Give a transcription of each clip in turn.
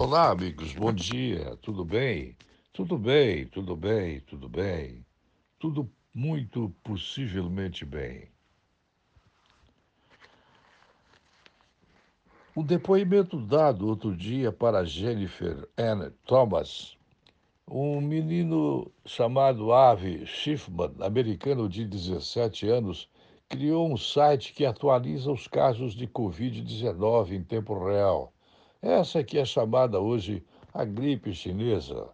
Olá, amigos, bom dia, tudo bem? Tudo bem, tudo bem, tudo bem. Tudo muito possivelmente bem. O depoimento dado outro dia para Jennifer Ann Thomas, um menino chamado Avi Schiffman, americano de 17 anos, criou um site que atualiza os casos de Covid-19 em tempo real. Essa que é chamada hoje a gripe chinesa.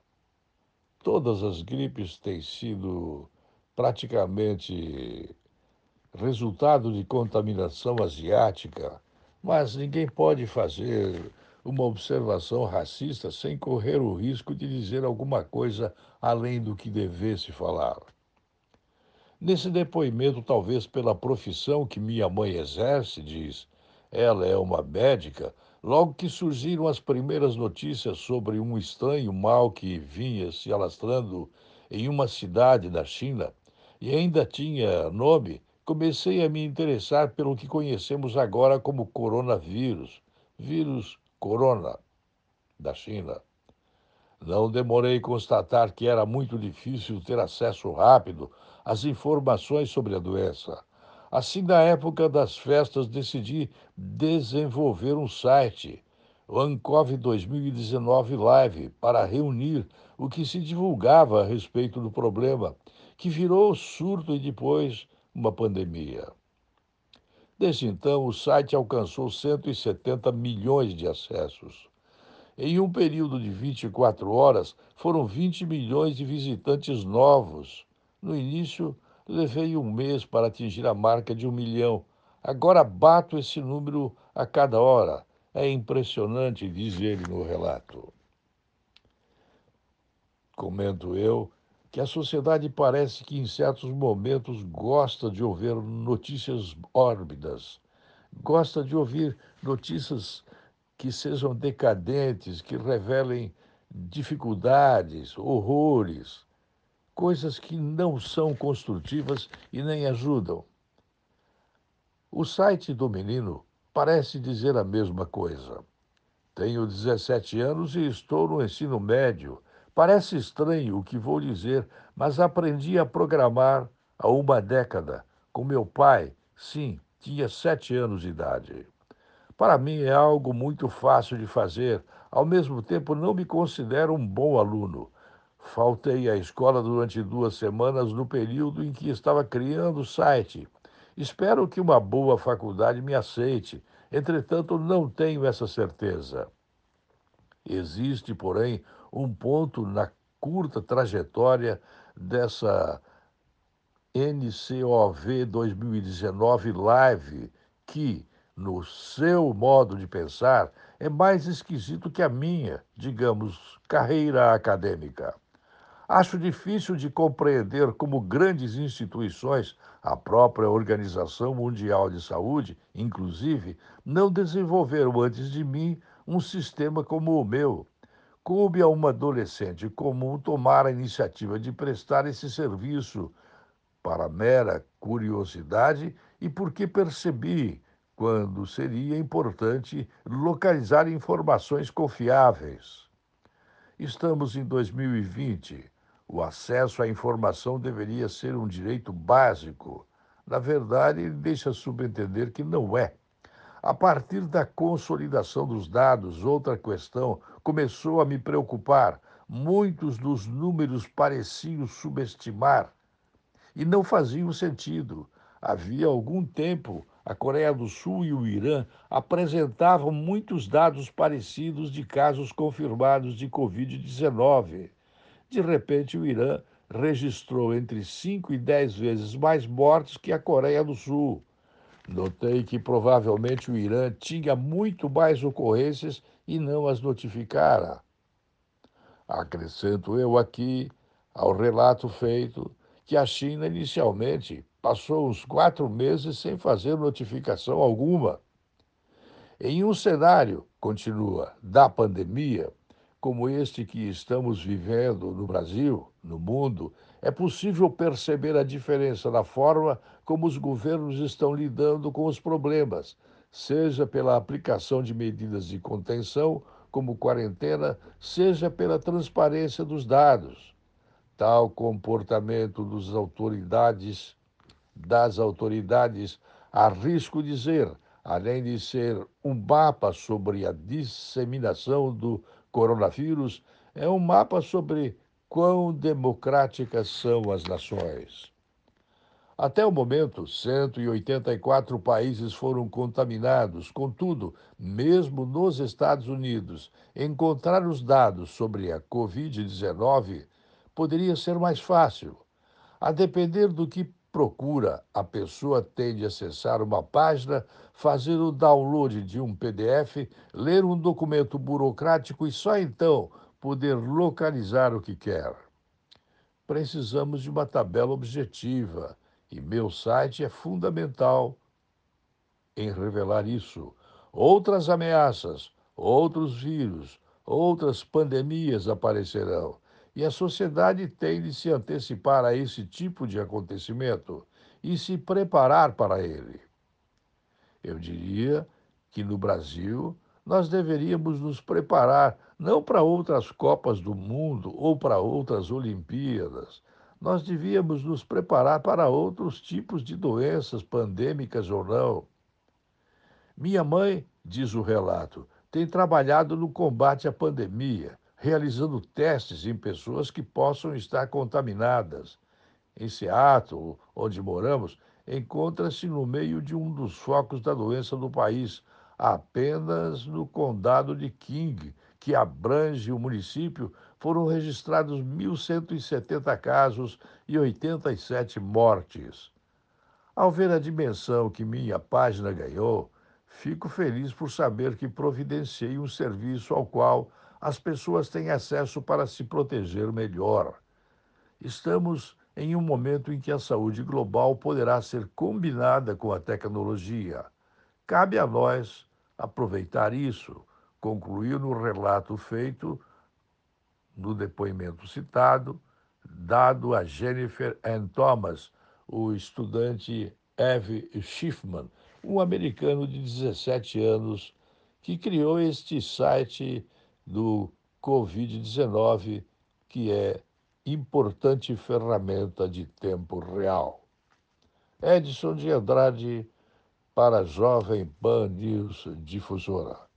Todas as gripes têm sido praticamente resultado de contaminação asiática, mas ninguém pode fazer uma observação racista sem correr o risco de dizer alguma coisa além do que devesse falar. Nesse depoimento, talvez pela profissão que minha mãe exerce, diz, ela é uma médica, Logo que surgiram as primeiras notícias sobre um estranho mal que vinha se alastrando em uma cidade da China e ainda tinha nome, comecei a me interessar pelo que conhecemos agora como coronavírus, vírus corona da China. Não demorei a constatar que era muito difícil ter acesso rápido às informações sobre a doença. Assim, na época das festas, decidi desenvolver um site, o Ancov 2019 Live, para reunir o que se divulgava a respeito do problema, que virou surto e depois uma pandemia. Desde então, o site alcançou 170 milhões de acessos. Em um período de 24 horas, foram 20 milhões de visitantes novos. No início, Levei um mês para atingir a marca de um milhão. Agora bato esse número a cada hora. É impressionante, diz ele no relato. Comento eu que a sociedade parece que em certos momentos gosta de ouvir notícias órbidas, gosta de ouvir notícias que sejam decadentes, que revelem dificuldades, horrores, coisas que não são construtivas e nem ajudam. O site do menino parece dizer a mesma coisa. Tenho 17 anos e estou no ensino médio. Parece estranho o que vou dizer, mas aprendi a programar há uma década com meu pai. Sim, tinha sete anos de idade. Para mim é algo muito fácil de fazer, ao mesmo tempo não me considero um bom aluno. Faltei à escola durante duas semanas no período em que estava criando o site. Espero que uma boa faculdade me aceite, entretanto, não tenho essa certeza. Existe, porém, um ponto na curta trajetória dessa NCOV 2019 Live que, no seu modo de pensar, é mais esquisito que a minha, digamos, carreira acadêmica. Acho difícil de compreender como grandes instituições, a própria Organização Mundial de Saúde, inclusive, não desenvolveram antes de mim um sistema como o meu. Coube a uma adolescente comum tomar a iniciativa de prestar esse serviço para mera curiosidade e porque percebi quando seria importante localizar informações confiáveis. Estamos em 2020 o acesso à informação deveria ser um direito básico. Na verdade, ele deixa subentender que não é. A partir da consolidação dos dados, outra questão começou a me preocupar. Muitos dos números pareciam subestimar e não faziam sentido. Havia algum tempo, a Coreia do Sul e o Irã apresentavam muitos dados parecidos de casos confirmados de Covid-19. De repente, o Irã registrou entre 5 e 10 vezes mais mortes que a Coreia do Sul. Notei que provavelmente o Irã tinha muito mais ocorrências e não as notificara. Acrescento eu aqui, ao relato feito, que a China inicialmente passou uns quatro meses sem fazer notificação alguma. Em um cenário, continua, da pandemia, como este que estamos vivendo no Brasil, no mundo, é possível perceber a diferença na forma como os governos estão lidando com os problemas, seja pela aplicação de medidas de contenção, como quarentena, seja pela transparência dos dados. Tal comportamento das autoridades, das autoridades, arrisco dizer, além de ser um mapa sobre a disseminação do coronavírus, é um mapa sobre quão democráticas são as nações. Até o momento, 184 países foram contaminados. Contudo, mesmo nos Estados Unidos, encontrar os dados sobre a Covid-19 poderia ser mais fácil. A depender do que procura, a pessoa tem de acessar uma página, fazer o download de um PDF, ler um documento burocrático e só então poder localizar o que quer. Precisamos de uma tabela objetiva e meu site é fundamental em revelar isso. Outras ameaças, outros vírus, outras pandemias aparecerão. E a sociedade tem de se antecipar a esse tipo de acontecimento e se preparar para ele. Eu diria que no Brasil nós deveríamos nos preparar não para outras Copas do Mundo ou para outras Olimpíadas, nós devíamos nos preparar para outros tipos de doenças, pandêmicas ou não. Minha mãe, diz o relato, tem trabalhado no combate à pandemia, realizando testes em pessoas que possam estar contaminadas. Em Seattle, onde moramos, encontra-se no meio de um dos focos da doença no país, apenas no condado de King, que abrange o município, foram registrados 1.170 casos e 87 mortes. Ao ver a dimensão que minha página ganhou, fico feliz por saber que providenciei um serviço ao qual as pessoas têm acesso para se proteger melhor. Estamos em um momento em que a saúde global poderá ser combinada com a tecnologia. Cabe a nós aproveitar isso, concluiu no relato feito no depoimento citado, dado a Jennifer Ann Thomas, o estudante Eve Schiffman, um americano de 17 anos que criou este site do Covid-19, que é importante ferramenta de tempo real. Edson de Andrade para a Jovem Pan News Difusora.